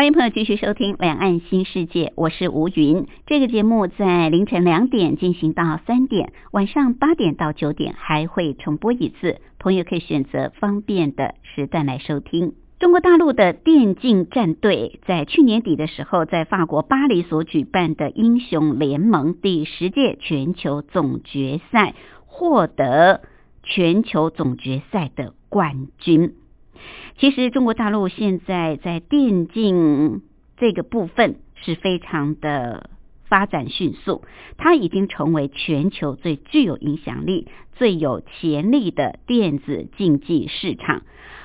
欢迎朋友继续收听《两岸新世界》，我是吴云。这个节目在凌晨两点进行到三点，晚上八点到九点还会重播一次，朋友可以选择方便的时段来收听。中国大陆的电竞战队在去年底的时候，在法国巴黎所举办的英雄联盟第十届全球总决赛获得全球总决赛的冠军。其实中国大陆现在在电竞这个部分是非常的发展迅速，它已经成为全球最具有影响力、最有潜力的电子竞技市场。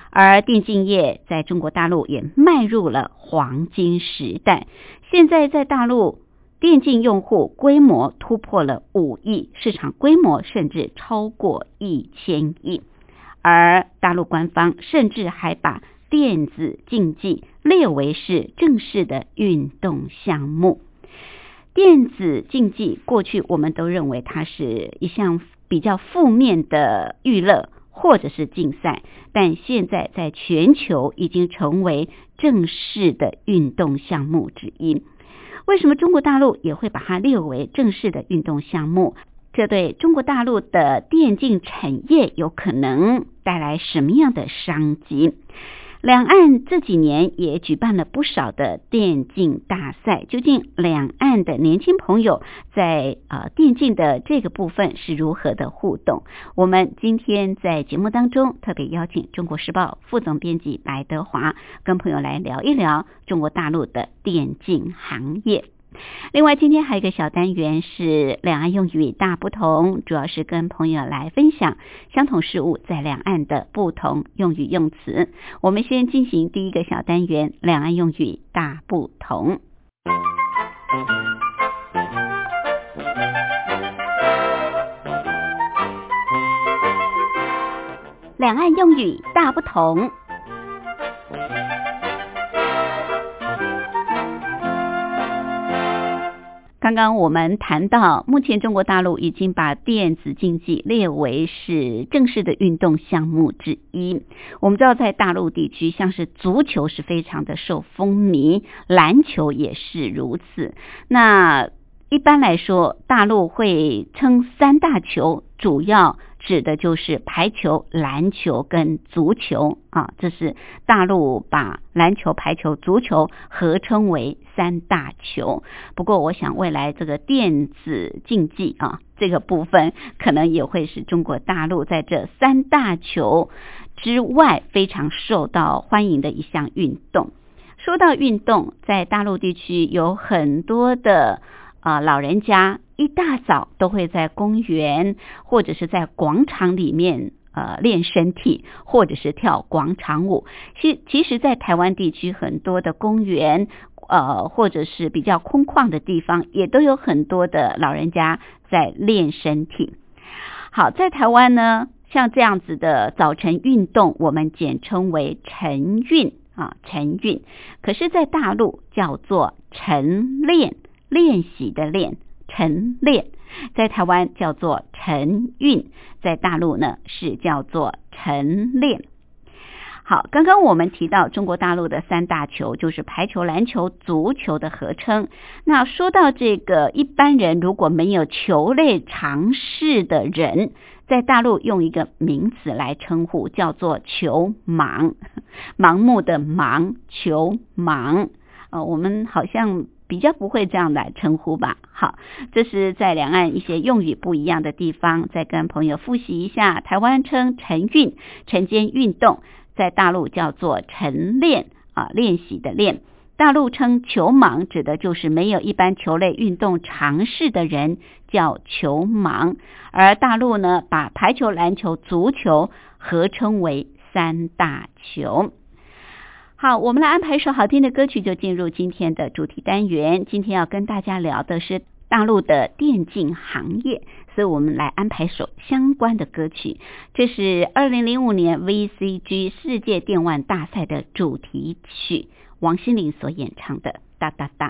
而电竞业在中国大陆也迈入了黄金时代。现在在大陆，电竞用户规模突破了五亿，市场规模甚至超过一千亿。而大陆官方甚至还把电子竞技列为是正式的运动项目。电子竞技过去我们都认为它是一项比较负面的娱乐或者是竞赛，但现在在全球已经成为正式的运动项目之一。为什么中国大陆也会把它列为正式的运动项目？这对中国大陆的电竞产业有可能带来什么样的商机？两岸这几年也举办了不少的电竞大赛，究竟两岸的年轻朋友在呃电竞的这个部分是如何的互动？我们今天在节目当中特别邀请《中国时报》副总编辑白德华跟朋友来聊一聊中国大陆的电竞行业。另外，今天还有一个小单元是两岸用语大不同，主要是跟朋友来分享相同事物在两岸的不同用语用词。我们先进行第一个小单元：两岸用语大不同。两岸用语大不同。刚刚我们谈到，目前中国大陆已经把电子竞技列为是正式的运动项目之一。我们知道，在大陆地区，像是足球是非常的受风靡，篮球也是如此。那一般来说，大陆会称三大球，主要。指的就是排球、篮球跟足球啊，这是大陆把篮球、排球、足球合称为三大球。不过，我想未来这个电子竞技啊，这个部分可能也会是中国大陆在这三大球之外非常受到欢迎的一项运动。说到运动，在大陆地区有很多的啊老人家。一大早都会在公园或者是在广场里面呃练身体，或者是跳广场舞。其其实，在台湾地区很多的公园呃或者是比较空旷的地方，也都有很多的老人家在练身体。好，在台湾呢，像这样子的早晨运动，我们简称为晨运啊，晨运。可是，在大陆叫做晨练，练习的练。晨练在台湾叫做晨运，在大陆呢是叫做晨练。好，刚刚我们提到中国大陆的三大球就是排球、篮球、足球的合称。那说到这个，一般人如果没有球类常识的人，在大陆用一个名词来称呼，叫做球盲，盲目的盲，球盲。呃，我们好像。比较不会这样来称呼吧。好，这是在两岸一些用语不一样的地方，再跟朋友复习一下。台湾称晨运，晨间运动，在大陆叫做晨练啊，练习的练。大陆称球盲，指的就是没有一般球类运动常识的人，叫球盲。而大陆呢，把排球、篮球、足球合称为三大球。好，我们来安排一首好听的歌曲，就进入今天的主题单元。今天要跟大家聊的是大陆的电竞行业，所以我们来安排首相关的歌曲。这是二零零五年 VCG 世界电玩大赛的主题曲。王心凌所演唱的《哒哒哒》。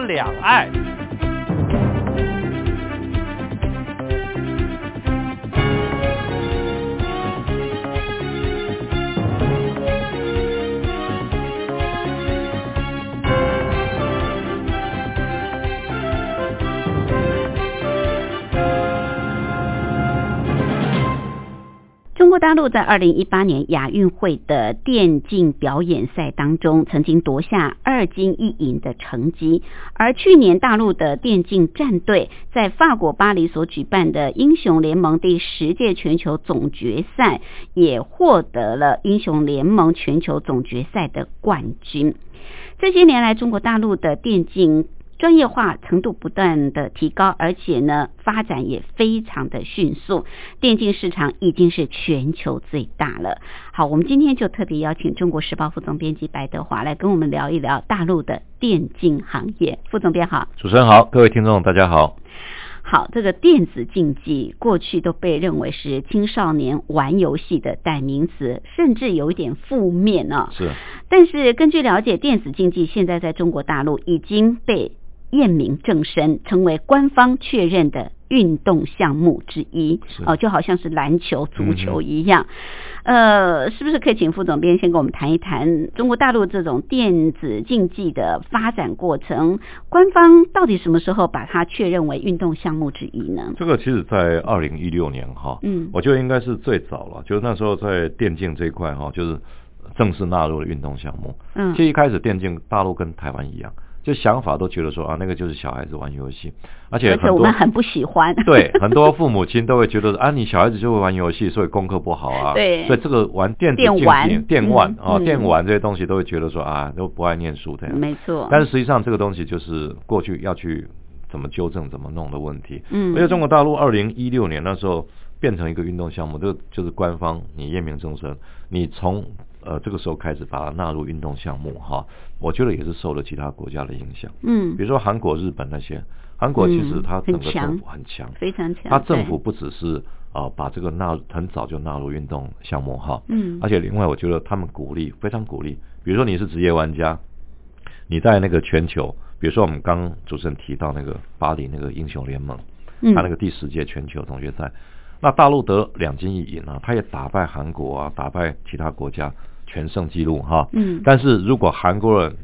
两岸。陆在二零一八年亚运会的电竞表演赛当中，曾经夺下二金一银的成绩。而去年大陆的电竞战队在法国巴黎所举办的英雄联盟第十届全球总决赛，也获得了英雄联盟全球总决赛的冠军。这些年来，中国大陆的电竞专业化程度不断的提高，而且呢，发展也非常的迅速，电竞市场已经是全球最大了。好，我们今天就特别邀请中国时报副总编辑白德华来跟我们聊一聊大陆的电竞行业。副总编好，主持人好，各位听众大家好。好，这个电子竞技过去都被认为是青少年玩游戏的代名词，甚至有一点负面呢。是，但是根据了解，电子竞技现在在中国大陆已经被验明正身，成为官方确认的运动项目之一。哦，就好像是篮球、足球一样。呃，是不是可以请副总编先跟我们谈一谈中国大陆这种电子竞技的发展过程？官方到底什么时候把它确认为运动项目之一呢？这个其实，在二零一六年哈，嗯，我觉得应该是最早了，就是那时候在电竞这一块哈，就是正式纳入了运动项目。嗯，其实一开始电竞大陆跟台湾一样。就想法都觉得说啊，那个就是小孩子玩游戏，而且而且我们很不喜欢。对，很多父母亲都会觉得啊，你小孩子就会玩游戏，所以功课不好啊。对。所以这个玩电子竞技、电玩啊、电玩这些东西，都会觉得说啊，都不爱念书这样。没错。但是实际上，这个东西就是过去要去怎么纠正、怎么弄的问题。嗯。而且中国大陆二零一六年那时候变成一个运动项目，就就是官方你验明正身，你从。呃，这个时候开始把它纳入运动项目哈，我觉得也是受了其他国家的影响。嗯，比如说韩国、日本那些，韩国其实它整个政府很强，非常强。它政府不只是啊把这个纳很早就纳入运动项目哈，嗯，而且另外我觉得他们鼓励非常鼓励，比如说你是职业玩家，你在那个全球，比如说我们刚主持人提到那个巴黎那个英雄联盟，嗯，他那个第十届全球总决赛，那大陆得两金一银啊，他也打败韩国啊，打败其他国家。全胜纪录哈，嗯，但是如果韩国人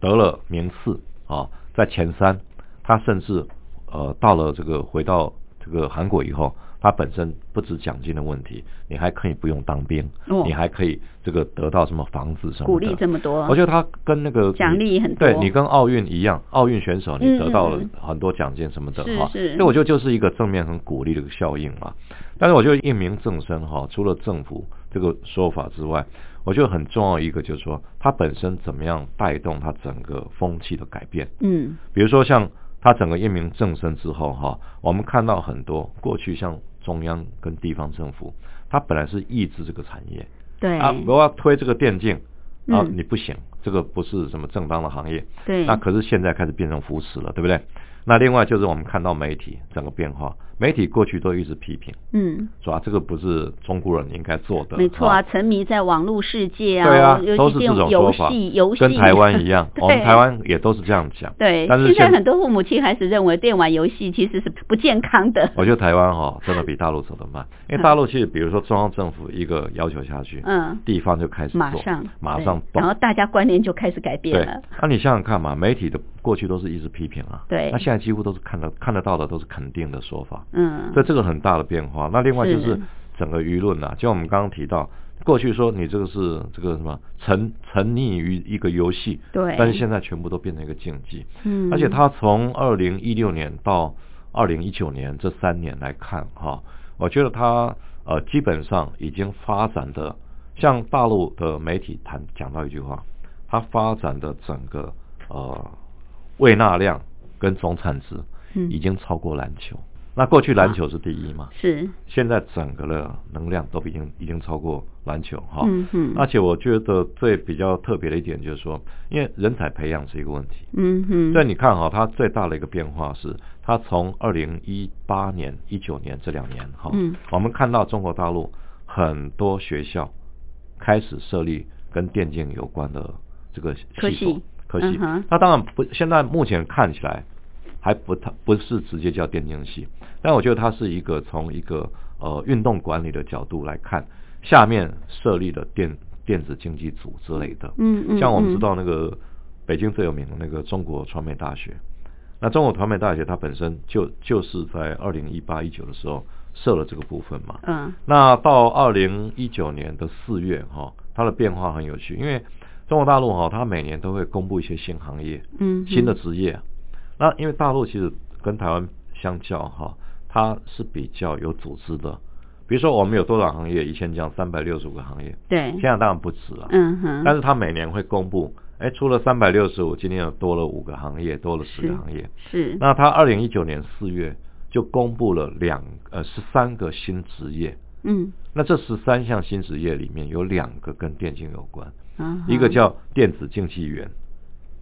得了名次啊，在前三，他甚至呃到了这个回到这个韩国以后，他本身不止奖金的问题，你还可以不用当兵，哦，你还可以这个得到什么房子什么的，鼓励这么多，我觉得他跟那个奖励很多，对你跟奥运一样，奥运选手你得到了很多奖金什么的哈，所以我觉得就是一个正面很鼓励的一个效应嘛。但是。我觉得验明正身哈，除了政府这个说法之外。我觉得很重要一个就是说，它本身怎么样带动它整个风气的改变。嗯，比如说像它整个验明正身之后哈，我们看到很多过去像中央跟地方政府，它本来是抑制这个产业，对啊，我要推这个电竞啊，嗯你不行，这个不是什么正当的行业。对，那可是现在开始变成扶持了，对不对？那另外就是我们看到媒体整个变化，媒体过去都一直批评，嗯，说啊这个不是中国人应该做的，没错啊，沉迷在网络世界啊，对啊，都是这种游戏，游戏跟台湾一样，我们台湾也都是这样讲，对。但是现在很多父母亲还是认为电玩游戏其实是不健康的。我觉得台湾哈真的比大陆走得慢，因为大陆其实比如说中央政府一个要求下去，嗯，地方就开始马上马上动，然后大家观念就开始改变了。那你想想看嘛，媒体的过去都是一直批评啊，对，那现在几乎都是看得。看得到的都是肯定的说法，嗯，所以这个很大的变化。那另外就是整个舆论啊，就我们刚刚提到，过去说你这个是这个什么沉沉溺于一个游戏，对，但是现在全部都变成一个竞技，嗯，而且它从二零一六年到二零一九年这三年来看哈，我觉得它呃基本上已经发展的，像大陆的媒体谈讲到一句话，它发展的整个呃喂纳量跟总产值。已经超过篮球，那过去篮球是第一嘛？是。现在整个的能量都已经已经超过篮球哈。嗯嗯。而且我觉得最比较特别的一点就是说，因为人才培养是一个问题。嗯哼。所以你看哈，它最大的一个变化是，它从二零一八年、一九年这两年哈，嗯，我们看到中国大陆很多学校开始设立跟电竞有关的这个科系。可惜。那当然不，现在目前看起来还不太不是直接叫电竞系，但我觉得它是一个从一个呃运动管理的角度来看，下面设立的电电子竞技组之类的。嗯嗯嗯像我们知道那个北京最有名的那个中国传媒大学，那中国传媒大学它本身就就是在二零一八一九的时候设了这个部分嘛。嗯那到二零一九年的四月哈、它的变化很有趣，因为中国大陆哈、它每年都会公布一些新行业、嗯，新的职业。那因为大陆其实跟台湾相较哈、它是比较有组织的。比如说我们有多少行业？以前讲三百六十五个行业，对现，在当然不止了。嗯哼，但是它每年会公布，哎，除了三百六十五，今天又多了五个行业，多了十是个行业。是那它二零一九年四月就公布了两呃十三个新职业，嗯那这十三项新职业里面有两个跟电竞有关，嗯，一个叫电子竞技员，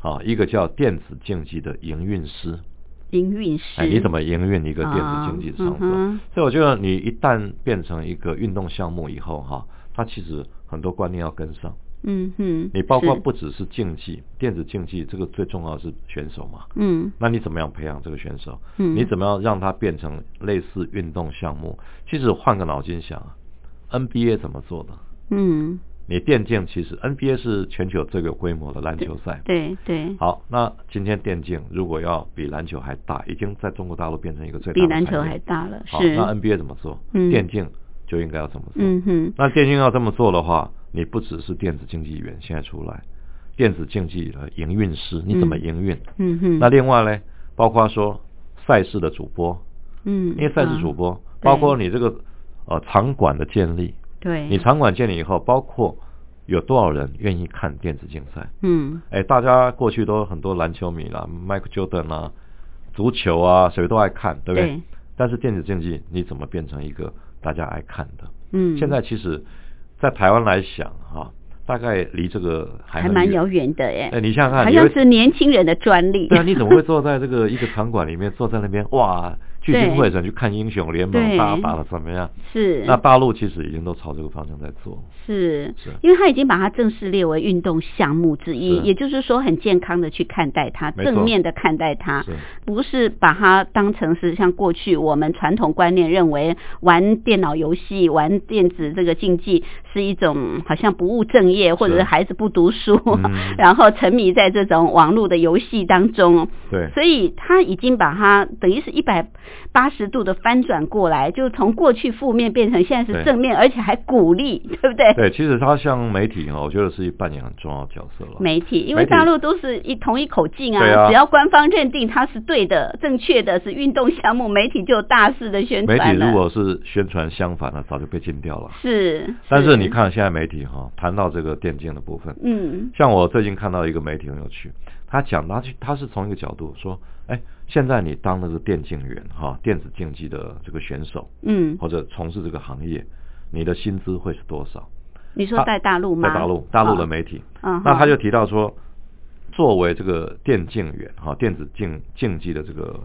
好，一个叫电子竞技的营运师。营运师，哎，你怎么营运一个电子竞技的场所？所以我觉得你一旦变成一个运动项目以后，哈，它其实很多观念要跟上。嗯哼，你包括不只是竞技，电子竞技这个最重要的是选手嘛。嗯那你怎么样培养这个选手？嗯你怎么样让他变成类似运动项目？其实换个脑筋想啊，NBA 怎么做的？嗯，你电竞其实 NBA 是全球最有规模的篮球赛。对对，好，那今天电竞如果要比篮球还大，已经在中国大陆变成一个最大比篮球还大了，好，是，那 NBA 怎么做？嗯。电竞就应该要这么做。嗯哼，那电竞要这么做的话，你不只是电子竞技员现在出来，电子竞技的营运师，你怎么营运？嗯哼，那另外呢，包括说赛事的主播，嗯，因为赛事主啊播，包括你这个呃场馆的建立，对，你场馆建立以后，包括有多少人愿意看电子竞赛？嗯。哎，大家过去都很多篮球迷啦，Michael Jordan 啊，足球啊，谁都爱看，对不对？对。但是电子竞技你怎么变成一个大家爱看的？嗯，现在其实，在台湾来想哈、大概离这个还还蛮遥远的耶，哎，你想想看，好像是年轻人的专利，对啊，你怎么会坐在这个一个场馆里面，坐在那边哇，聚精会神去看英雄联盟，对。大家打的怎么样？是。那大陆其实已经都朝这个方向在做。是。是。因为他已经把它正式列为运动项目之一，也就是说很健康的去看待它，正面的看待它是，不是把它当成是像过去我们传统观念认为玩电脑游戏、玩电子这个竞技是一种好像不务正业，或者是孩子不读书，嗯。然后沉迷在这种网络的游戏当中。对。所以他已经把它等于是一百八十度的翻转过来，就从过去负面变成现在是正面，而且还鼓励，对不对？对，其实它像媒体哈，我觉得是扮演很重要的角色了。媒体，因为大陆都是一同一口径啊只要官方认定它是对的、正确的，是运动项目，媒体就有大肆的宣传媒。体如果是宣传相反的，早就被禁掉了。是，但是你，看现在媒体哈，谈到这个电竞的部分，嗯像我最近看到一个媒体很有趣，他讲他去他是从一个角度说，哎，现在你当的是电竞员哈，电子竞技的这个选手嗯，或者从事这个行业，你的薪资会是多少？你说在大陆吗？在大陆，大陆的哦媒体，嗯，那他就提到说，作为这个电竞员哈，电子竞竞技的这个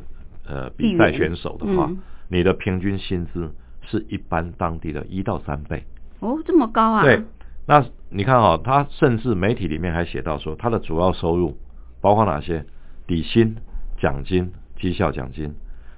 呃比赛选手的话，嗯你的平均薪资是一般当地的一到三倍。哦这么高啊？对，那你看哈、他甚至媒体里面还写到说，他的主要收入包括哪些？底薪、奖金、绩效奖金。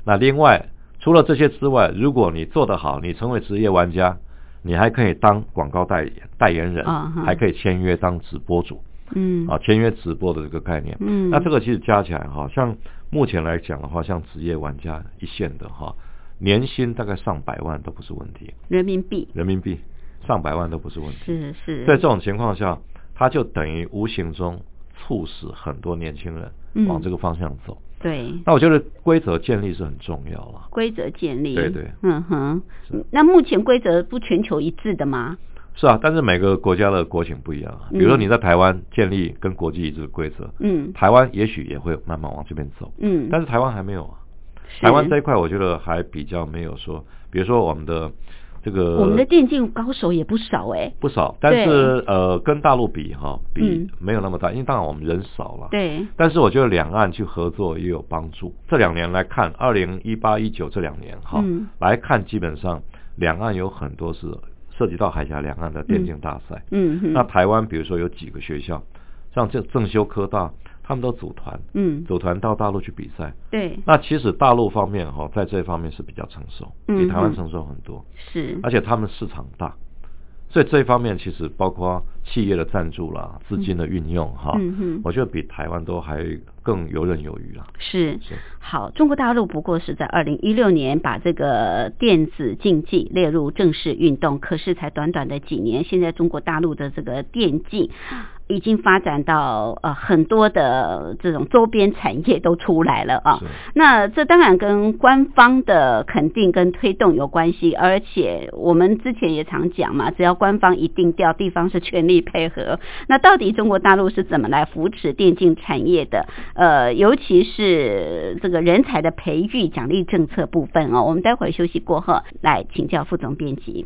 那另外，除了这些之外，如果你做得好，你成为职业玩家，你还可以当广告代言代言人，啊还可以签约当直播主嗯啊，签约直播的这个概念。嗯，那这个其实加起来哈，像目前来讲的话，像职业玩家一线的哈，年薪大概上百万都不是问题，人民币人民币上百万都不是问题。是是，在这种情况下，它就等于无形中促使很多年轻人嗯往这个方向走。对。那我觉得规则建立是很重要了。规则建立，对对嗯哼，那目前规则不全球一致的吗？是啊，但是每个国家的国情不一样啊。比如说你在台湾建立跟国际一致的规则，嗯台湾也许也会慢慢往这边走，嗯，但是台湾还没有啊。台湾这一块，我觉得还比较没有说，比如说我们的这个我们的电竞高手也不少哎、不少，但是呃，跟大陆比哈，比嗯没有那么大，因为当然我们人少了。对，但是我觉得两岸去合作也有帮助。这两年来看，二零一八一九这两年哈，嗯来看基本上两岸有很多是涉及到海峡两岸的电竞大赛。嗯哼，那台湾比如说有几个学校，像这正修科大，他们都组团，嗯，组团到大陆去比赛。对，那其实大陆方面哈，在这方面是比较成熟，嗯比台湾嗯成熟很多，是，而且他们市场大，所以这一方面其实包括企业的赞助啦、资金的运用哈，嗯哼，我觉得比台湾都还更游刃有余了。是。是，好，中国大陆不过是在二零一六年把这个电子竞技列入正式运动，可是才短短的几年，现在中国大陆的这个电竞已经发展到呃很多的这种周边产业都出来了啊。那这当然跟官方的肯定跟推动有关系，而且我们之前也常讲嘛，只要官方一定调，地方是全力配合。那到底中国大陆是怎么来扶持电竞产业的？呃，尤其是这个人才的培育奖励政策部分哦，我们待会儿休息过后来请教副总编辑。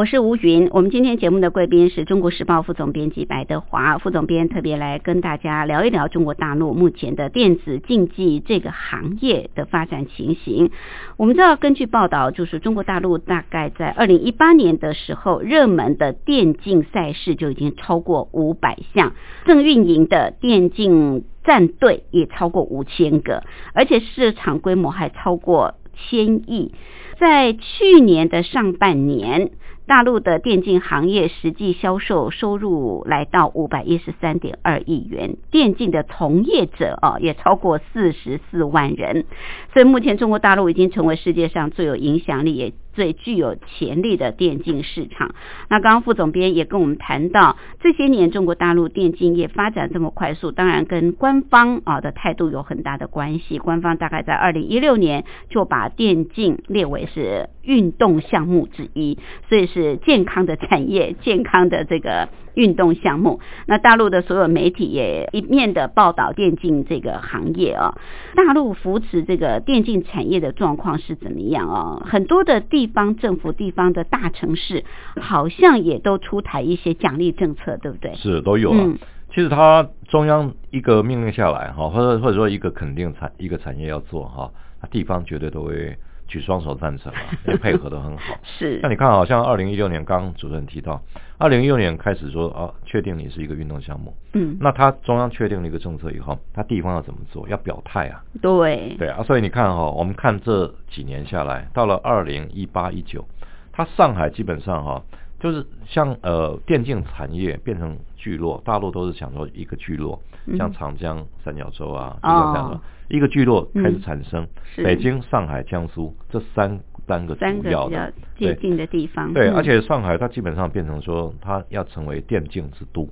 我是吴云，我们今天节目的贵宾是中国时报副总编辑白德华副总编，特别来跟大家聊一聊中国大陆目前的电子竞技这个行业的发展情形。我们知道，根据报道，就是中国大陆大概在二零一八年的时候，热门的电竞赛事就已经超过五百项，正运营的电竞战队也超过五千个，而且市场规模还超过千亿。在去年的上半年。大陆的电竞行业实际销售收入来到五百一十三点二亿元，电竞的从业者啊也超过四十四万人，所以目前中国大陆已经成为世界上最有影响力也。最具有潜力的电竞市场。那刚刚副总编也跟我们谈到，这些年中国大陆电竞业发展这么快速，当然跟官方啊的态度有很大的关系。官方大概在二零一六年就把电竞列为是运动项目之一，所以是健康的产业，健康的这个。运动项目，那大陆的所有媒体也一面的报道电竞这个行业啊。大陆扶持这个电竞产业的状况是怎么样啊？很多的地方政府、地方的大城市，好像也都出台一些奖励政策，对不对？是都有了。其实它中央一个命令下来哈，或者或者说一个肯定产一个产业要做哈，那地方绝对都会。举双手赞成啊，也配合的很好。是，那你看，好像二零一六年，刚主持人提到，二零一六年开始说啊，确定你是一个运动项目。嗯。那他中央确定了一个政策以后，他地方要怎么做？要表态啊。对。对啊，所以你看哈，我们看这几年下来，到了二零一八一九，他上海基本上哈，就是像呃电竞产业变成聚落，大陆都是想说一个聚落，像长江三角洲啊，就像这样的一个聚落开始产生，北京、上海、江苏这三三个主要的接近的地方。对，而且上海它基本上变成说，它要成为电竞之都，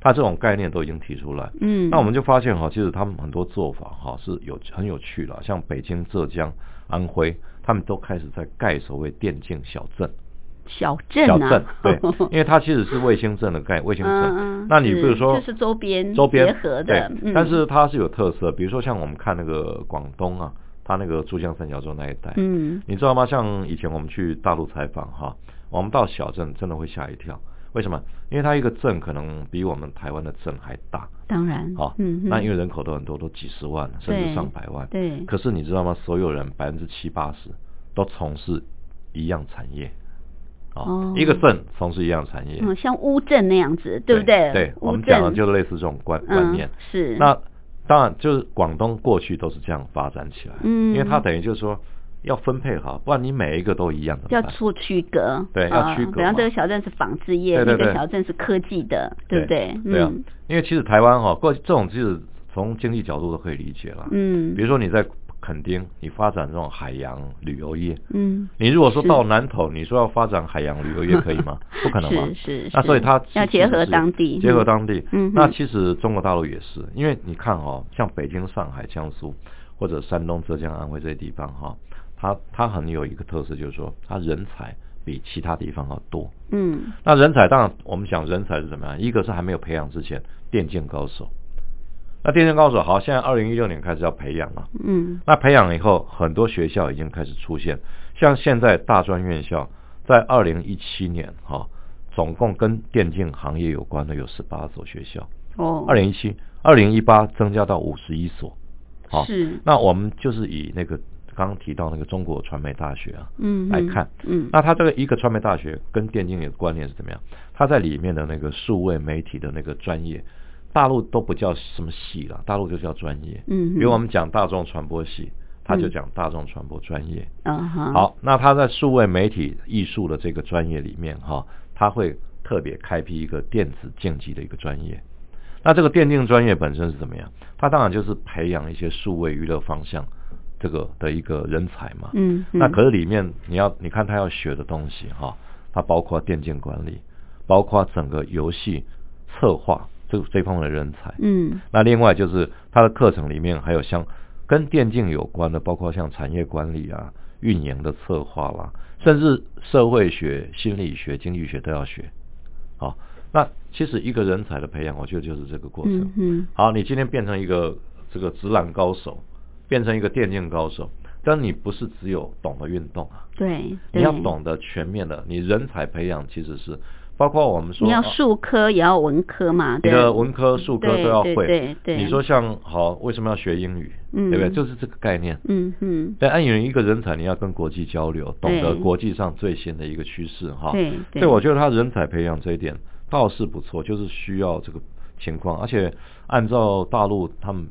它这种概念都已经提出来。嗯，那我们就发现哈，其实他们很多做法哈是有很有趣的，像北京、浙江、安徽，他们都开始在盖所谓电竞小镇。小镇小镇对，因为它其实是卫星镇的概念卫星镇。那你比如说，就是周边周边结合的，但是它是有特色。比如说像我们看那个广东啊，它那个珠江三角洲那一带，嗯，你知道吗？像以前我们去大陆采访哈，我们到小镇真的会吓一跳。为什么？因为它一个镇可能比我们台湾的镇还大。当然，好，嗯，那因为人口都很多，都几十万甚至上百万。对。可是你知道吗？所有人百分之七八十都从事一样产业。哦，一个镇从事一样产业，嗯，像乌镇那样子，对不对？对，我们讲的就类似这种观观念。是。那当然就是广东过去都是这样发展起来，嗯，因为它等于就是说要分配好，不然你每一个都一样的。要出区隔，对，要区隔。比方这个小镇是纺织业，那个小镇是科技的，对不对？对啊，因为其实台湾哈过去这种其实从经济角度都可以理解了，嗯，比如说你在。肯定，你发展这种海洋旅游业，嗯，你如果说到南投，你说要发展海洋旅游业可以吗？不可能吗？是是。那所以它要结合当地，结合当地。嗯。那其实中国大陆也是，因为你看哦，像北京、上海、江苏或者山东、浙江、安徽这些地方哈，它它很有一个特色，就是说它人才比其他地方要多。嗯。那人才当然，我们讲人才是怎么样？一个是还没有培养之前，电竞高手。那电竞高手好，现在二零一六年开始要培养了。嗯，那培养以后，很多学校已经开始出现，像现在大专院校，在二零一七年哈，总共跟电竞行业有关的有十八所学校。哦，二零一七、二零一八增加到五十一所。好，是。那我们就是以那个刚刚提到那个中国传媒大学啊，嗯，来看，嗯，那它这个一个传媒大学跟电竞的关联是怎么样？它在里面的那个数位媒体的那个专业。大陆都不叫什么系了，大陆就叫专业。嗯，比如我们讲大众传播系，他就讲大众传播专业。嗯好，那他在数位媒体艺术的这个专业里面，哈，他会特别开辟一个电子竞技的一个专业。那这个电竞专业本身是怎么样？它当然就是培养一些数位娱乐方向这个的一个人才嘛。嗯。那可是里面你要你看他要学的东西哈，它包括电竞管理，包括整个游戏。策划这这方面的人才。嗯那另外就是他的课程里面还有像跟电竞有关的，包括像产业管理啊、运营的策划啦，甚至社会学、心理学、经济学都要学。好，那其实一个人才的培养，我觉得就是这个过程。嗯嗯好，你今天变成一个这个直男高手，变成一个电竞高手，但你不是只有懂得运动啊，对，你要懂得全面的，你人才培养其实是包括我们说你要啊数科也要文科嘛，你的文科、数科对对都要会。对对你说像好，为什么要学英语？嗯对不对？就是这个概念。嗯嗯，但按语一个人才，你要跟国际交流，懂得对国际上最新的一个趋势哈。对对所以我觉得他人才培养这一点倒是不错，就是需要这个情况，而且按照大陆他们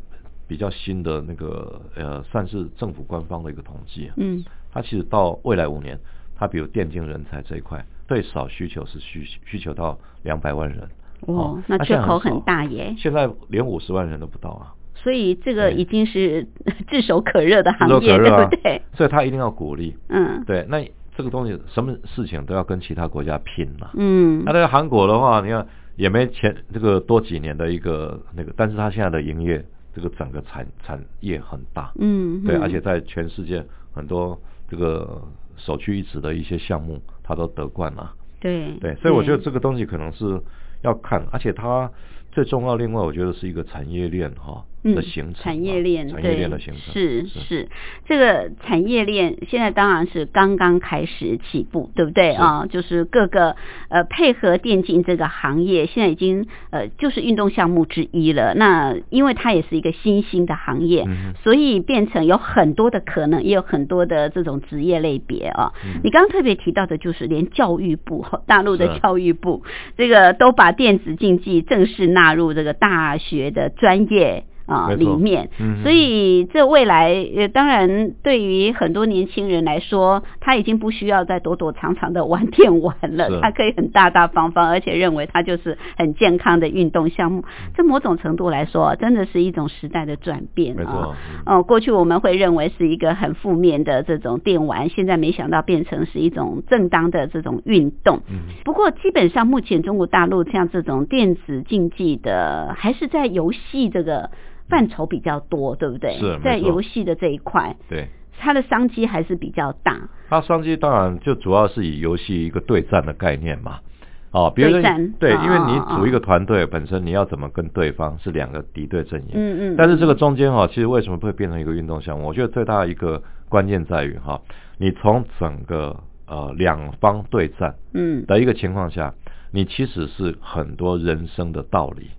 比较新的那个呃，算是政府官方的一个统计，嗯他其实到未来五年，它比如电竞人才这一块，最少需求是需需求到两百万人。哦，那那缺口很大耶，现在连五十万人都不到啊，所以这个已经是炙手可热的行业，对不对？所以他一定要鼓励。嗯。对，那这个东西什么事情都要跟其他国家拼了。嗯。那，在韩国的话，你看也没前这个多几年的一个那个，但是他现在的营业这个整个产产业很大，嗯，对，嗯。而且在全世界很多这个首屈一指的一些项目，他都得冠了。对对，所以我觉得这个东西可能是要看，而且它最重要，另外我觉得是一个产业链哈嗯的形成啊，产业链，产业链的形成对是是，这个产业链现在当然是刚刚开始起步，对不对是啊？就是各个呃配合电竞这个行业，现在已经呃就是运动项目之一了。那因为它也是一个新兴的行业，嗯所以变成有很多的可能，也有很多的这种职业类别啊。嗯你刚刚特别提到的就是连教育部，大陆的教育部，这个都把电子竞技正式纳入这个大学的专业。啊，里面，嗯。所以这未来呃，当然对于很多年轻人来说，他已经不需要再躲躲藏藏的玩电玩了，他可以很大大方方，而且认为他就是很健康的运动项目。嗯。这某种程度来说，真的是一种时代的转变啊。哦，过去我们会认为是一个很负面的这种电玩，现在没想到变成是一种正当的这种运动。嗯。不过基本上目前中国大陆像这种电子竞技的，还是在游戏这个范畴比较多，对不对？是在游戏的这一块，对。它的商机还是比较大。它商机当然就主要是以游戏一个对战的概念嘛，哦，别人对对，啊因为你啊组一个团队本身你要怎么跟对方是两个敌对阵营，嗯嗯。但是这个中间哈、其实为什么会变成一个运动项目？我觉得最大的一个关键在于哈、你从整个呃两方对战嗯的一个情况下，你其实是很多人生的道理。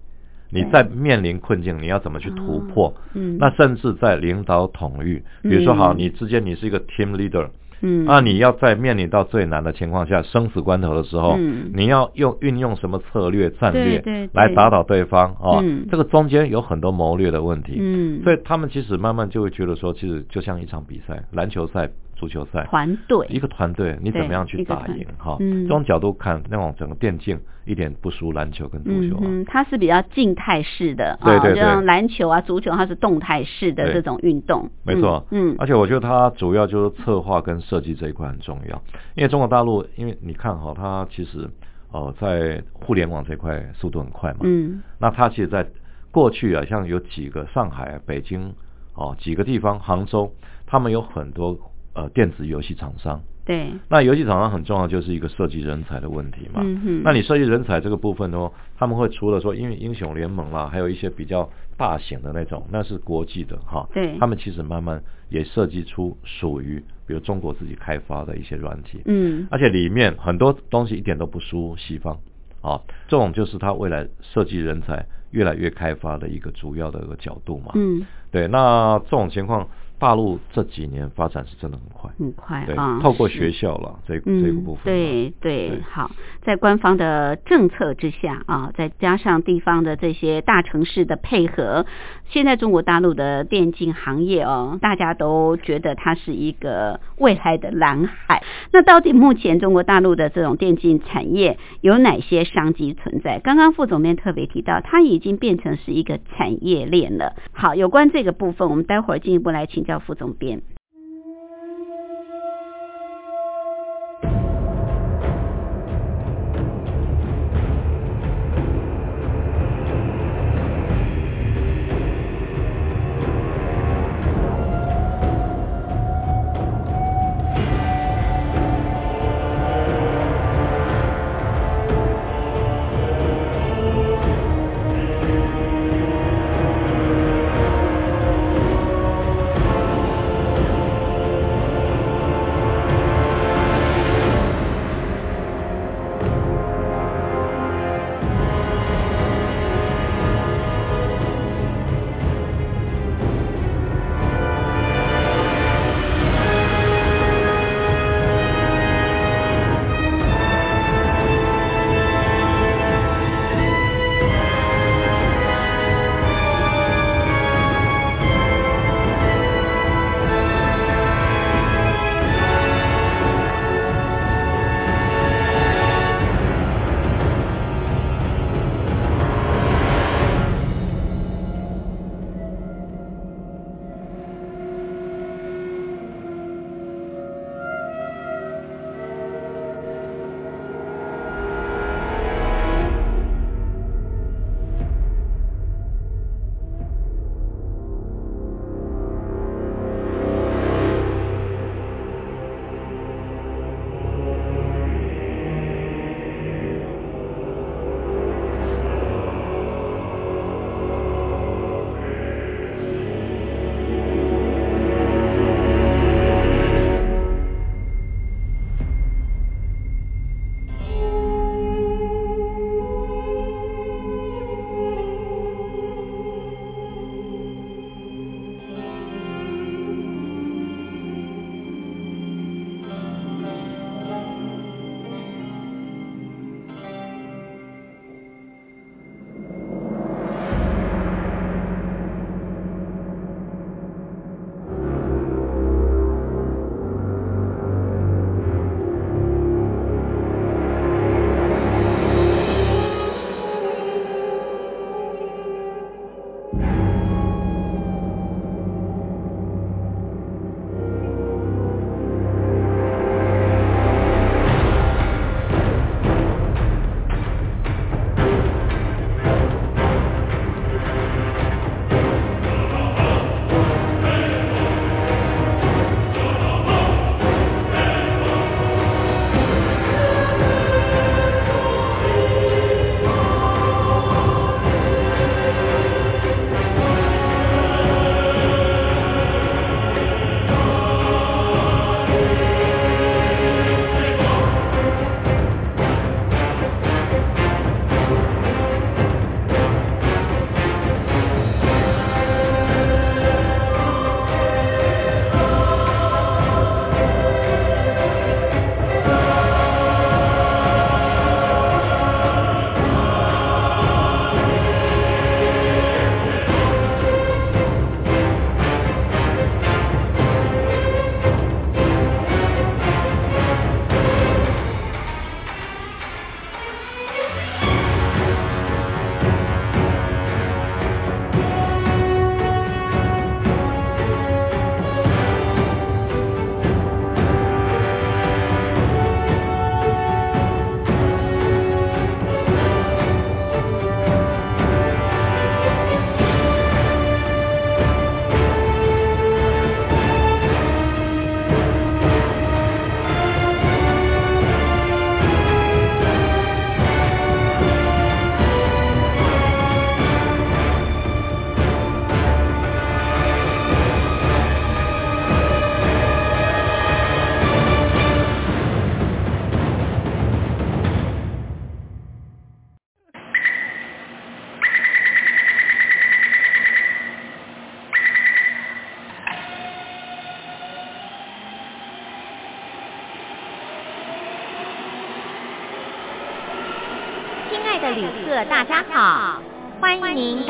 你在面临困境，你要怎么去突破？嗯那甚至在领导统御，比如说好，嗯。你之间你是一个 team leader，嗯。那你要在面临到最难的情况下，生死关头的时候，嗯。你要用运用什么策略战略来打倒对方啊嗯。这个中间有很多谋略的问题，嗯，所以他们其实慢慢就会觉得说，其实就像一场比赛，篮球赛、足球赛，团队。一个团队你怎么样去打赢哈？嗯。这种角度看，那种整个电竞一点不输篮球跟足球啊。嗯，它是比较静态式的啊，对对对。就像篮球啊、足球，它是动态式的这种运动。没错，嗯，而且我觉得它主要就是策划跟设计这一块很重要，因为中国大陆，因为你看哈，它其实呃在互联网这块速度很快嘛，嗯。那它其实在过去啊，像有几个上海、北京哦几个地方，杭州，他们有很多呃电子游戏厂商。对，那游戏厂商很重要，就是一个设计人才的问题嘛。嗯哼那你设计人才这个部分呢，他们会除了说，因为英雄联盟啦，还有一些比较大型的那种，那是国际的哈。对他们其实慢慢也设计出属于比如中国自己开发的一些软体，嗯而且里面很多东西一点都不输西方啊。这种就是他未来设计人才越来越开发的一个主要的一个角度嘛。嗯，对，那这种情况，大陆这几年发展是真的很快。很快，啊，透过学校了这嗯，这个部分对对。好，在官方的政策之下啊，再加上地方的这些大城市的配合，现在中国大陆的电竞行业哦，大家都觉得它是一个未来的蓝海。那到底目前中国大陆的这种电竞产业有哪些商机存在？刚刚副总编特别提到，它已经变成是一个产业链了。好，有关这个部分，我们待会儿进一步来请教副总编。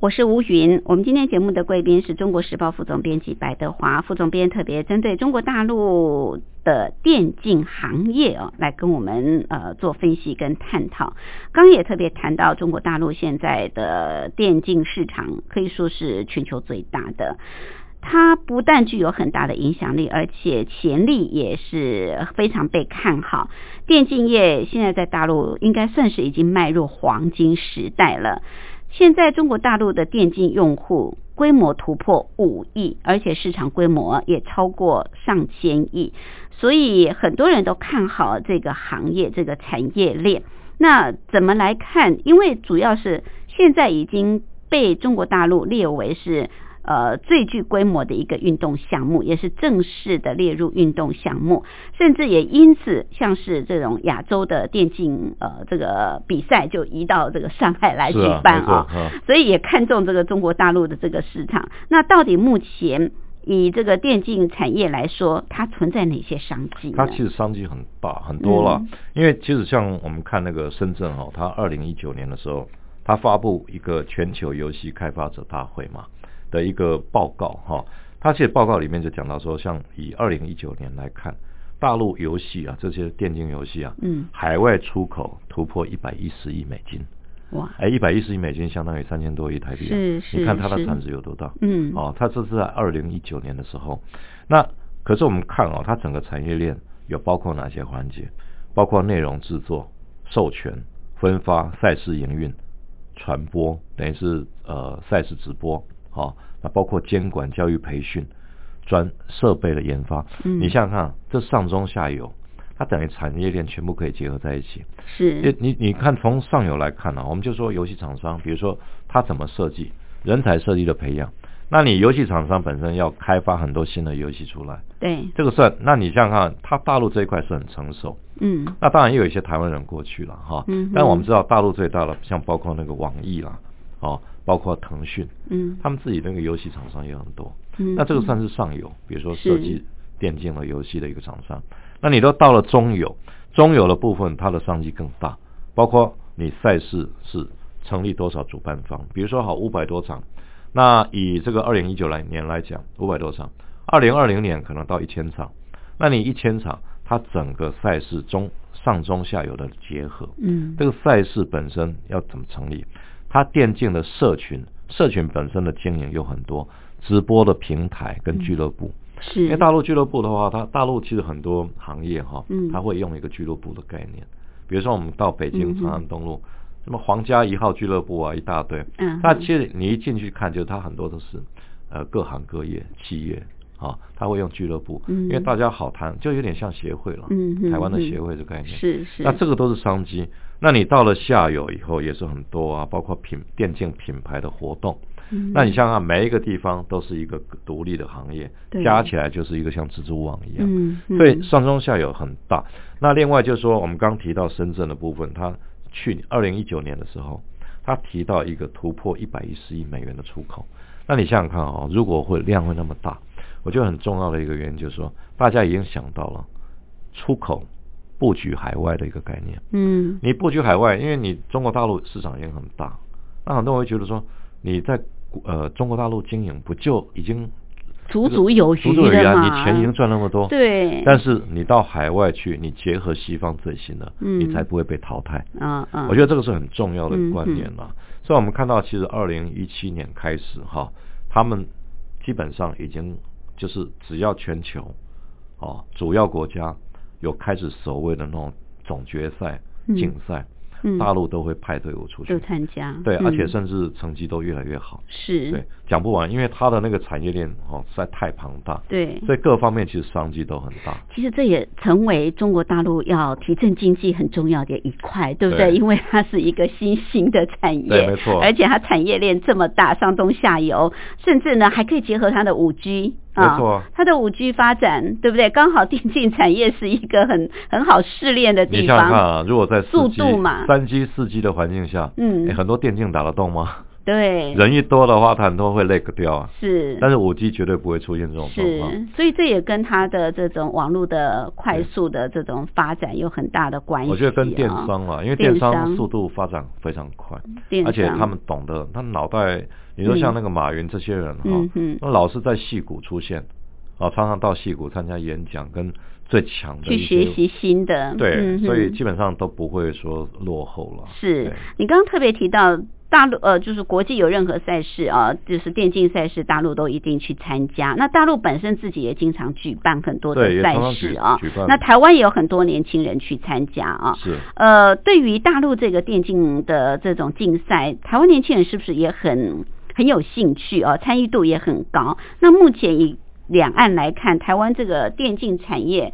我是吴云，我们今天节目的贵宾是中国时报副总编辑白德华副总编，特别针对中国大陆的电竞行业哦，来跟我们呃做分析跟探讨。刚也特别谈到中国大陆现在的电竞市场可以说是全球最大的，它不但具有很大的影响力，而且潜力也是非常被看好。电竞业现在在大陆应该算是已经迈入黄金时代了。现在中国大陆的电竞用户规模突破五亿，而且市场规模也超过上千亿，所以很多人都看好这个行业、这个产业链。那怎么来看？因为主要是现在已经被中国大陆列为是。呃，最具规模的一个运动项目，也是正式的列入运动项目，甚至也因此，像是这种亚洲的电竞呃这个比赛，就移到这个上海来举办啊，所以也看中这个中国大陆的这个市场。那到底目前以这个电竞产业来说，它存在哪些商机？它其实商机很大很多了，因为其实像我们看那个深圳哈，它二零一九年的时候，它发布一个全球游戏开发者大会嘛。的一个报告哈，他其实报告里面就讲到说，像以二零一九年来看，大陆游戏啊这些电竞游戏啊，嗯，海外出口突破一百一十亿美金，哇，哎，一百一十亿美金相当于三千多亿台币，是是，你看它的产值有多大？嗯，哦，它这是在二零一九年的时候，那可是我们看哦，它整个产业链有包括哪些环节？包括内容制作、授权、分发、赛事营运、传播，等于是呃赛事直播。好，那包括监管、教育培训、专设备的研发，嗯，你想想看，这上中下游，它等于产业链全部可以结合在一起。是，你你你看，从上游来看呢，我们就说游戏厂商，比如说它怎么设计，人才设计的培养，那你游戏厂商本身要开发很多新的游戏出来，对，这个算，那你想想看，它大陆这一块是很成熟，嗯，那当然也有一些台湾人过去了哈，嗯，但我们知道大陆最大的，像包括那个网易啦，哦。包括腾讯，嗯，他们自己那个游戏厂商也很多，嗯，那这个算是上游，比如说设计电竞的游戏的一个厂商。那你都到了中游，中游的部分它的商机更大，包括你赛事是成立多少主办方，比如说好五百多场，那以这个二零一九来年来讲，五百多场，二零二零年可能到一千场，那你一千场，它整个赛事中上中下游的结合，嗯，这个赛事本身要怎么成立？它电竞的社群，社群本身的经营有很多，直播的平台跟俱乐部，是。因为大陆俱乐部的话，它大陆其实很多行业哈，嗯，它会用一个俱乐部的概念，比如说我们到北京长安东路，什么皇家一号俱乐部啊，一大堆，嗯，那其实你一进去看，就是它很多都是，呃，各行各业企业。啊，他会用俱乐部，因为大家好谈，就有点像协会了。嗯台湾的协会这概念是是。那这个都是商机。那你到了下游以后也是很多啊，包括品电竞品牌的活动。嗯。那你想想，每一个地方都是一个独立的行业，加起来就是一个像蜘蛛网一样。嗯。所以上中下游很大。那另外就是说，我们刚提到深圳的部分，它去年二零一九年的时候，它提到一个突破一百一十亿美元的出口。那你想想看啊，如果会量会那么大？我觉得很重要的一个原因就是说，大家已经想到了出口布局海外的一个概念。嗯，你布局海外，因为你中国大陆市场也很大，那很多人会觉得说，你在呃中国大陆经营不就已经足足有余了吗？你钱已经赚那么多，对。但是你到海外去，你结合西方最新的，你才不会被淘汰。啊啊，我觉得这个是很重要的观念了。所以我们看到，其实二零一七年开始哈，他们基本上已经。就是只要全球，哦，主要国家有开始所谓的那种总决赛竞赛，嗯。大陆都会派队伍出去。都，参加，对，嗯而且甚至成绩都越来越好。是，对，讲不完，因为它的那个产业链哦实在太庞大，对所以各方面其实商机都很大。其实这也成为中国大陆要提振经济很重要的一块，对不对？对因为它是一个新兴的产业，对没错而且它产业链这么大，上中下游，甚至呢还可以结合它的五 G。啊没错它的五 G 发展，对不对？刚好电竞产业是一个很很好试炼的地方你想想看方，啊，如果在速 4G 度嘛三 G、四 G 的环境下，嗯诶很多电竞打得动吗？对，人一多的话，它很多会 lag 掉啊。是，但是五 G 绝对不会出现这种状况。是，所以这也跟它的这种网络的快速的这种发展有很大的关系、啊。我觉得跟电商啊，因为电电商商速度发展非常快，电而且他们懂得，他脑袋，你说像那个马云这些人哈、嗯嗯。那老是在戏谷出现，啊，常常到戏谷参加演讲，跟最强的去学习新的，对，嗯所以基本上都不会说落后了。是。你刚刚特别提到大陆呃，就是国际有任何赛事啊，就是电竞赛事，大陆都一定去参加。那大陆本身自己也经常举办很多的赛事啊举办，那台湾也有很多年轻人去参加啊。是，呃，对于大陆这个电竞的这种竞赛，台湾年轻人是不是也很很有兴趣啊？参与度也很高。那目前以两岸来看，台湾这个电竞产业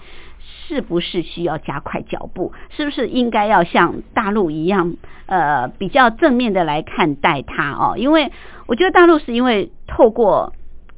是不是需要加快脚步？是不是应该要像大陆一样，呃，比较正面的来看待它哦？因为我觉得大陆是因为透过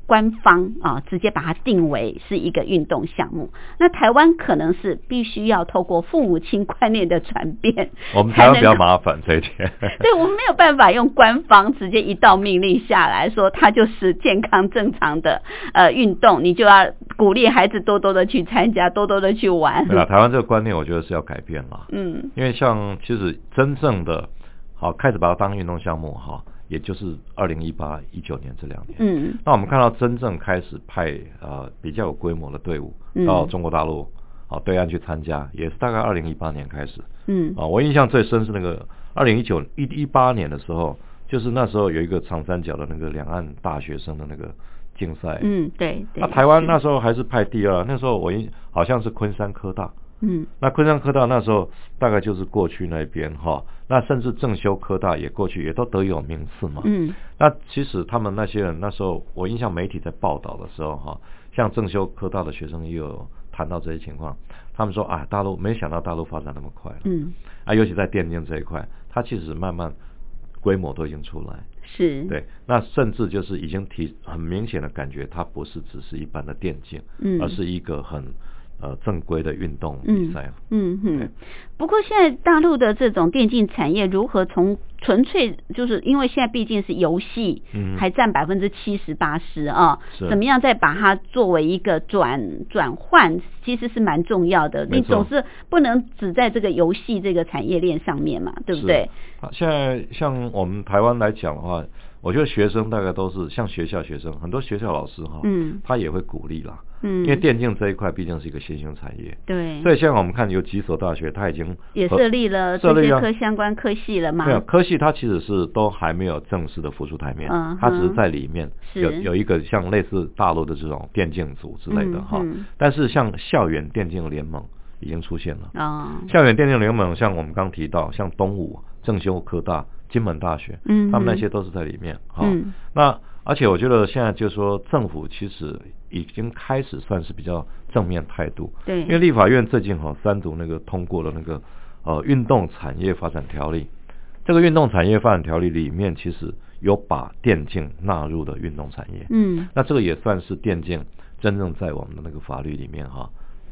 官方啊，直接把它定为是一个运动项目。那台湾可能是必须要透过父母亲观念的转变，我们台湾比较麻烦这一点。对我们没有办法用官方直接一道命令下来说，它就是健康正常的呃运动，你就要鼓励孩子多多的去参加，多多的去玩。对啊，台湾这个观念我觉得是要改变了。嗯因为像其实真正的好开始把它当运动项目哈，也就是二零一八一九年这两年。嗯那我们看到真正开始派呃比较有规模的队伍嗯到中国大陆啊对岸去参加，也是大概二零一八年开始嗯啊。我印象最深是那个二零一九一一八年的时候，就是那时候有一个长三角的那个两岸大学生的那个竞赛。嗯，对对。那台湾那时候还是派第二，那时候我印好像是昆山科大。嗯。那昆山科大那时候大概就是过去那边哈，那甚至正修科大也过去，也都得有名次嘛。嗯。那其实他们那些人那时候，我印象媒体在报道的时候哈，像正修科大的学生也有谈到这些情况，他们说啊，大陆没想到大陆发展那么快了，嗯。啊，尤其在电竞这一块，它其实慢慢规模都已经出来，是。对，那甚至就是已经提很明显的感觉，它不是只是一般的电竞，嗯。而是一个很呃正规的运动比嗯赛了。嗯对哼，不过现在大陆的这种电竞产业如何从纯粹就是因为现在毕竟是游戏，嗯还占百分之七十八十啊，怎么样再把它作为一个转转换，其实是蛮重要的。你总是不能只在这个游戏这个产业链上面嘛，对不对？好，现在像我们台湾来讲的话，我觉得学生大概都是像学校学生，很多学校老师哈，嗯。他也会鼓励啦，嗯，因为电竞这一块毕竟是一个新兴产业，对，所以现在我们看有几所大学，它已经也设立了这些科相关科系了嘛？没有科系，它其实是都还没有正式的浮出台面，嗯它只是在里面有有一个像类似大陆的这种电竞组之类的哈、但是像校园电竞联盟已经出现了。啊，校园电竞联盟，像我们刚提到，像东武、正修科大、金门大学，嗯他们那些都是在里面。哈、嗯。那而且我觉得现在就是说，政府其实已经开始算是比较正面态度，对，因为立法院最近哈三读那个通过了那个呃运动产业发展条例，这个运动产业发展条例里面其实有把电竞纳入的运动产业，嗯。那这个也算是电竞真正在我们的那个法律里面哈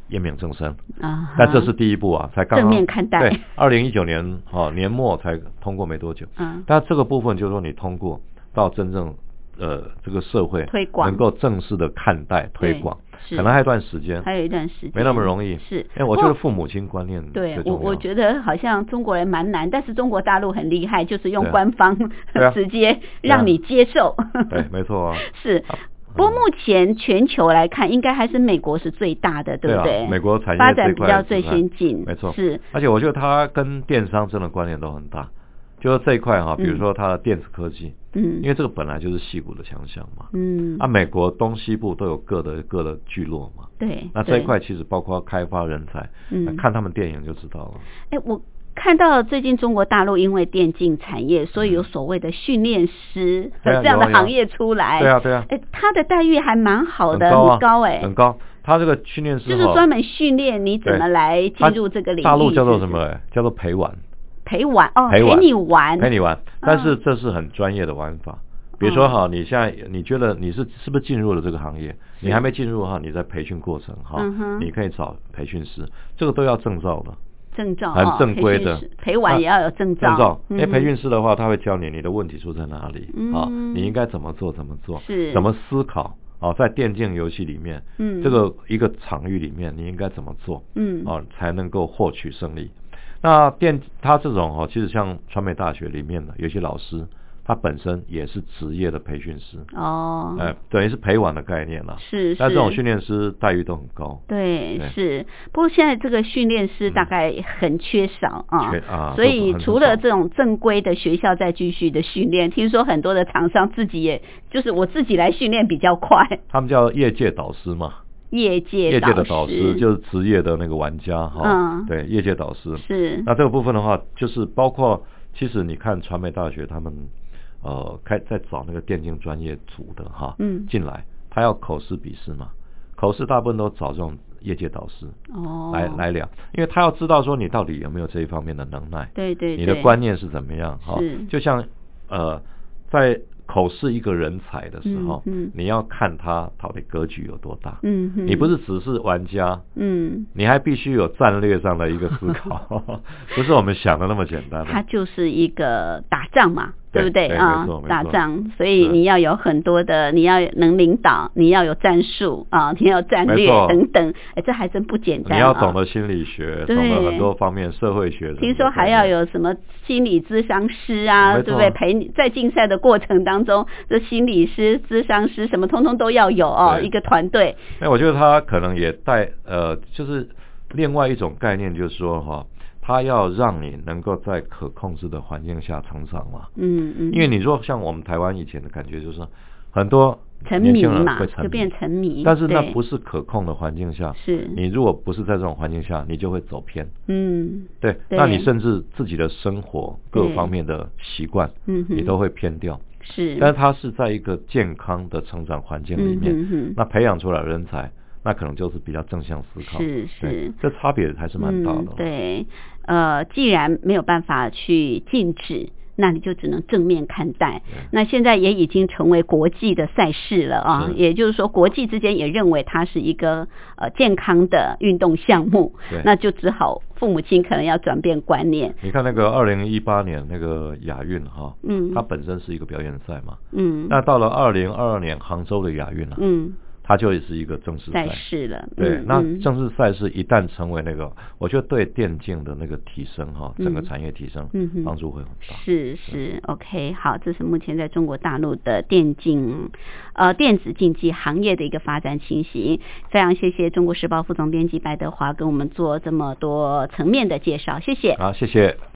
验明正身。啊，那这是第一步啊，才刚刚正面看待。对，二零一九年哈、年末才通过没多久。嗯。但这个部分就是说，你通过到真正呃这个社会推广。能够正式的看待推广，可能还有一段时间，还有一段时间。没那么容易。是，因为我觉得父母亲观念对我，我觉得好像中国人蛮难，但是中国大陆很厉害，就是用官方、啊。直接让你接受。对，没错啊。是。不过目前全球来看，应该还是美国是最大的，不对啊对？美国产业发展比较最先进，没错是，而且我觉得它跟电商真的关联都很大，就是这一块哈、比如嗯说它的电子科技，嗯，因为这个本来就是戏骨的强项嘛。嗯，啊，美国东西部都有各的各的聚落嘛。对，那这一对块其实包括开发人才，嗯那看他们电影就知道了。哎，我看到最近中国大陆因为电竞产业，所以有所谓的训练师这样的行业出来。对啊，对啊，哎，他的待遇还蛮好的，很高哎，很高。他这个训练师就是专门训练你怎么来进入这个领域。大陆叫做？什么？叫做陪玩，陪玩哦，陪你玩，陪你玩。但是嗯这是很专业的玩法。比如说哈，你现在你觉得你是是不是进入了这个行业？你还没进入哈，你在培训过程哈你可以找培训师，这个都要证照的。证照很哦正规的。陪玩也要有证照。证照，因为嗯培训师的话，他会教你你的问题出在哪里啊，嗯你应该怎么做怎么做，是。怎么思考啊，在电竞游戏里面，嗯。这个一个场域里面，你应该怎么做，嗯。啊，才能够获取胜利。那电他这种哦，其实像传媒大学里面的有些老师，他本身也是职业的培训师，哦，哎，等于是陪玩的概念了。是是。那这种训练师待遇都很高，对，对是。不过现在这个训练师大概很缺少啊，缺啊所以除了这种正规的学校在继续的训练，听说很多的厂商自己也就是我自己来训练比较快，他们叫业界导师嘛，业界业界的导导师就是职业的那个玩家哈，嗯对，业界导师。是那这个部分的话，就是包括其实你看传媒大学他们呃开在找那个电竞专业组的哈，嗯进来他要口试笔试嘛，口试大部分都找这种业界导师哦，来、来聊，因为他要知道说你到底有没有这一方面的能耐，对对，你的观念是怎么样哈，就像呃在口试一个人才的时候，嗯嗯你要看他到底格局有多大，嗯哼，你不是只是玩家，嗯。你还必须有战略上的一个思考，不是我们想的那么简单的。它就是一个打仗嘛，对不对对啊打仗，所以你要有很多的，你要能领导，你要有战术啊，你要有战略等等，哎，这还真不简单、啊。你要懂得心理学，懂得很多方面，社会学。听说还要。有什么心理咨商师啊，对不对？陪你在竞赛的过程当中，这心理师、咨商师什么通通都要有哦，一个团队。那我觉得他可能也带呃，就是另外一种概念，就是说哈，他要让你能够在可控制的环境下成长嘛。嗯嗯，因为你说像我们台湾以前的感觉，就是说很多沉年轻人迷嘛会变沉迷。但是那不是可控的环境下，是你如果不是在这种环境下，你就会走偏。嗯对，对那你甚至自己的生活各方面的习惯，嗯你都会偏掉。是，但是它是在一个健康的成长环境里面，嗯哼哼那培养出来的人才，那可能就是比较正向思考。是对是这差别还是蛮大的。嗯。对，呃，既然没有办法去禁止。那你就只能正面看待。那现在也已经成为国际的赛事了啊，也就是说，国际之间也认为它是一个呃健康的运动项目，那就只好父母亲可能要转变观念。你看那个二零一八年那个亚运哈，嗯它本身是一个表演赛嘛，嗯那到了二零二二年杭州的亚运啊，嗯，它就也是一个正式赛赛。事了。对嗯，那嗯正式赛事一旦成为那个，我觉得对电竞的那个提升哈，整个嗯产业提升嗯哼帮助会很大。是是，OK，好，这是目前在中国大陆的电竞呃电子竞技行业的一个发展情形。非常谢谢中国时报副总编辑白德华跟我们做这么多层面的介绍，谢谢。好，谢谢。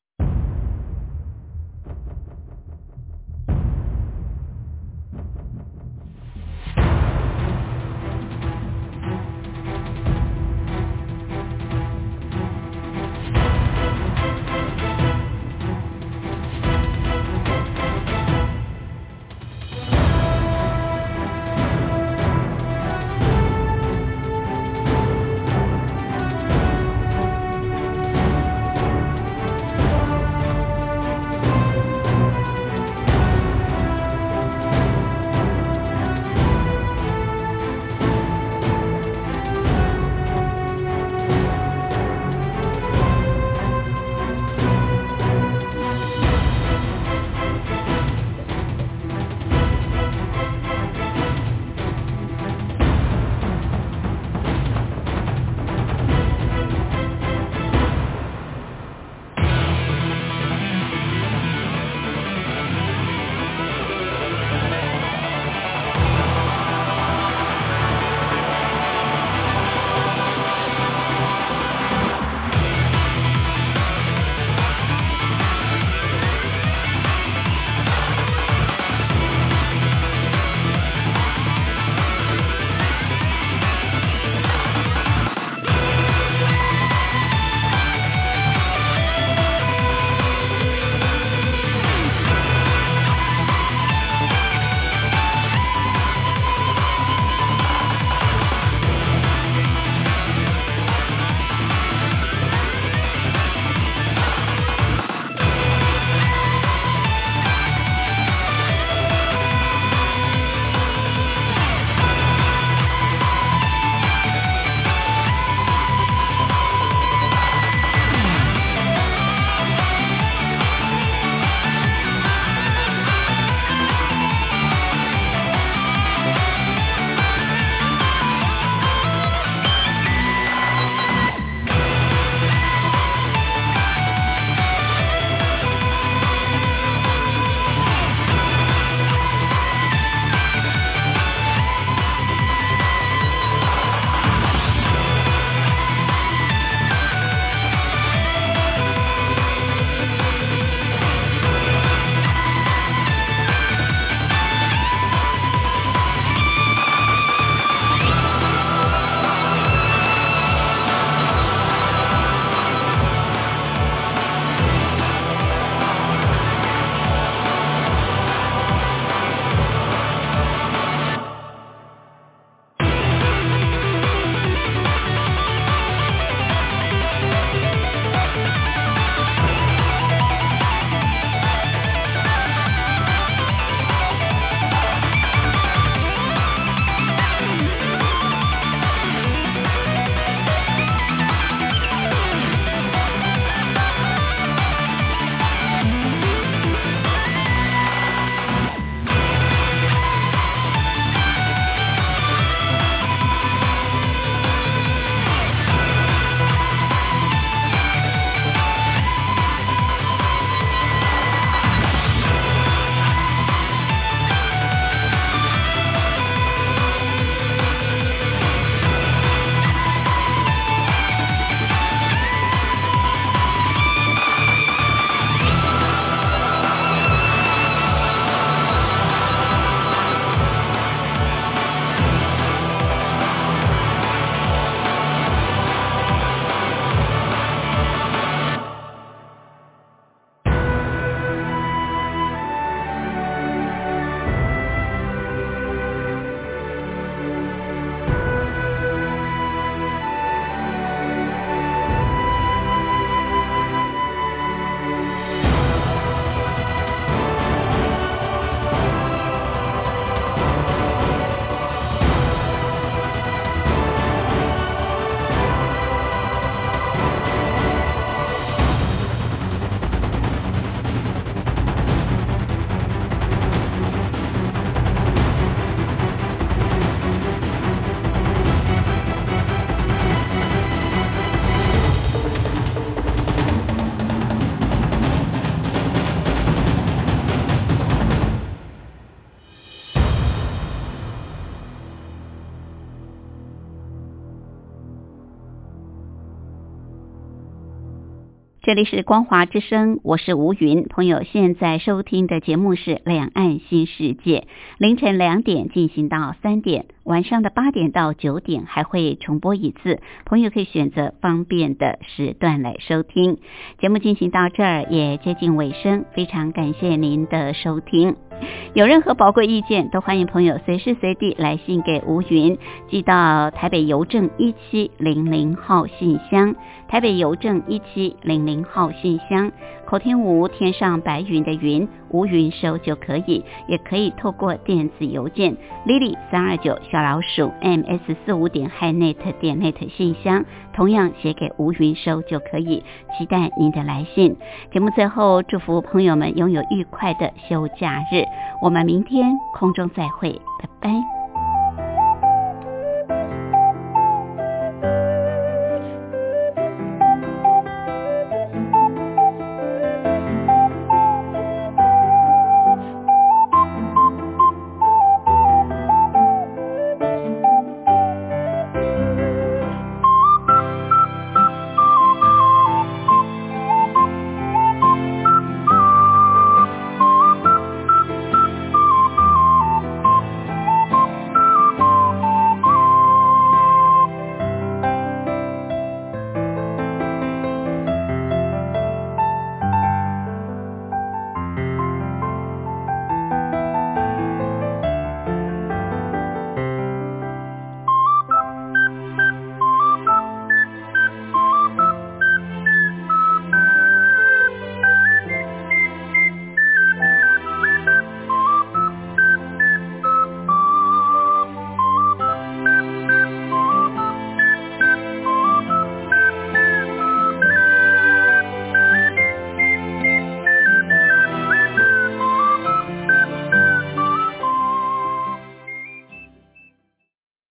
这里是光华之声，我是吴云。朋友现在收听的节目是《两岸新世界》，凌晨两点进行到三点，晚上的八点到九点还会重播一次。朋友可以选择方便的时段来收听。节目进行到这儿也接近尾声，非常感谢您的收听。有任何宝贵意见，都欢迎朋友随时随地来信给吴云，寄到台北邮政一七零零号信箱。台北邮政一七零零号信箱，口天吴天上白云的云，吴云收就可以，也可以透过电子邮件 lily 三二九小老鼠 ms 四五点 hinet 点 net 信箱，同样写给吴云收就可以，期待您的来信。节目最后，祝福朋友们拥有愉快的休假日，我们明天空中再会，拜拜。